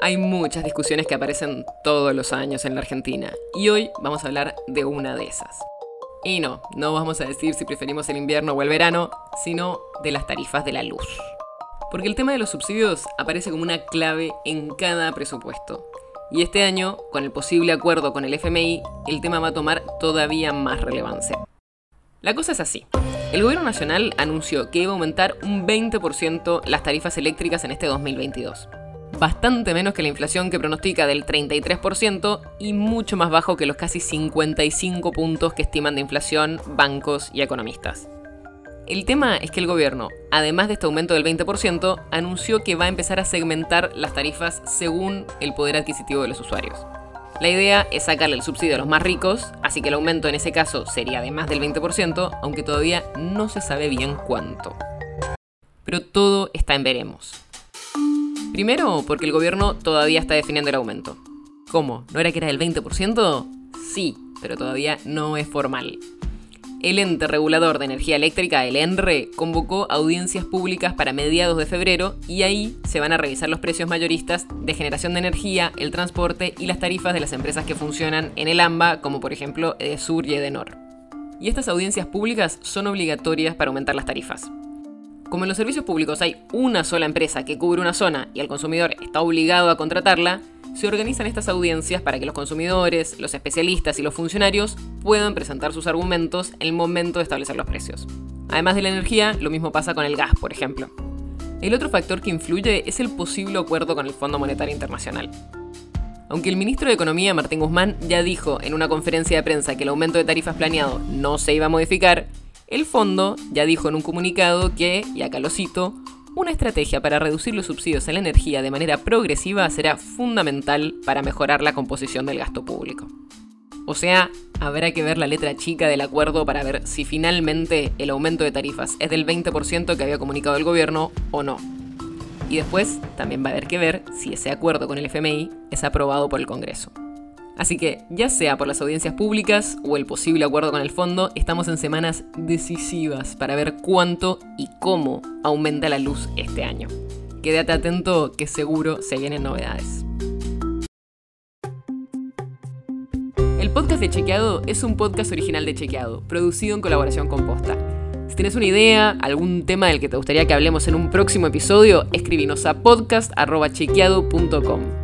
Hay muchas discusiones que aparecen todos los años en la Argentina y hoy vamos a hablar de una de esas. Y no, no vamos a decir si preferimos el invierno o el verano, sino de las tarifas de la luz. Porque el tema de los subsidios aparece como una clave en cada presupuesto. Y este año, con el posible acuerdo con el FMI, el tema va a tomar todavía más relevancia. La cosa es así. El gobierno nacional anunció que iba a aumentar un 20% las tarifas eléctricas en este 2022 bastante menos que la inflación que pronostica del 33% y mucho más bajo que los casi 55 puntos que estiman de inflación bancos y economistas. El tema es que el gobierno, además de este aumento del 20%, anunció que va a empezar a segmentar las tarifas según el poder adquisitivo de los usuarios. La idea es sacarle el subsidio a los más ricos, así que el aumento en ese caso sería de más del 20%, aunque todavía no se sabe bien cuánto. Pero todo está en veremos. Primero, porque el gobierno todavía está definiendo el aumento. ¿Cómo? ¿No era que era del 20%? Sí, pero todavía no es formal. El ente regulador de energía eléctrica, el ENRE, convocó audiencias públicas para mediados de febrero y ahí se van a revisar los precios mayoristas de generación de energía, el transporte y las tarifas de las empresas que funcionan en el AMBA, como por ejemplo Edesur y Edenor. Y estas audiencias públicas son obligatorias para aumentar las tarifas. Como en los servicios públicos hay una sola empresa que cubre una zona y el consumidor está obligado a contratarla, se organizan estas audiencias para que los consumidores, los especialistas y los funcionarios puedan presentar sus argumentos en el momento de establecer los precios. Además de la energía, lo mismo pasa con el gas, por ejemplo. El otro factor que influye es el posible acuerdo con el Fondo Monetario Internacional. Aunque el ministro de Economía, Martín Guzmán, ya dijo en una conferencia de prensa que el aumento de tarifas planeado no se iba a modificar, el fondo ya dijo en un comunicado que, y acá lo cito, una estrategia para reducir los subsidios a la energía de manera progresiva será fundamental para mejorar la composición del gasto público. O sea, habrá que ver la letra chica del acuerdo para ver si finalmente el aumento de tarifas es del 20% que había comunicado el gobierno o no. Y después también va a haber que ver si ese acuerdo con el FMI es aprobado por el Congreso. Así que, ya sea por las audiencias públicas o el posible acuerdo con el fondo, estamos en semanas decisivas para ver cuánto y cómo aumenta la luz este año. Quédate atento que seguro se vienen novedades. El podcast de Chequeado es un podcast original de Chequeado, producido en colaboración con Posta. Si tienes una idea, algún tema del que te gustaría que hablemos en un próximo episodio, escríbenos a podcast.chequeado.com.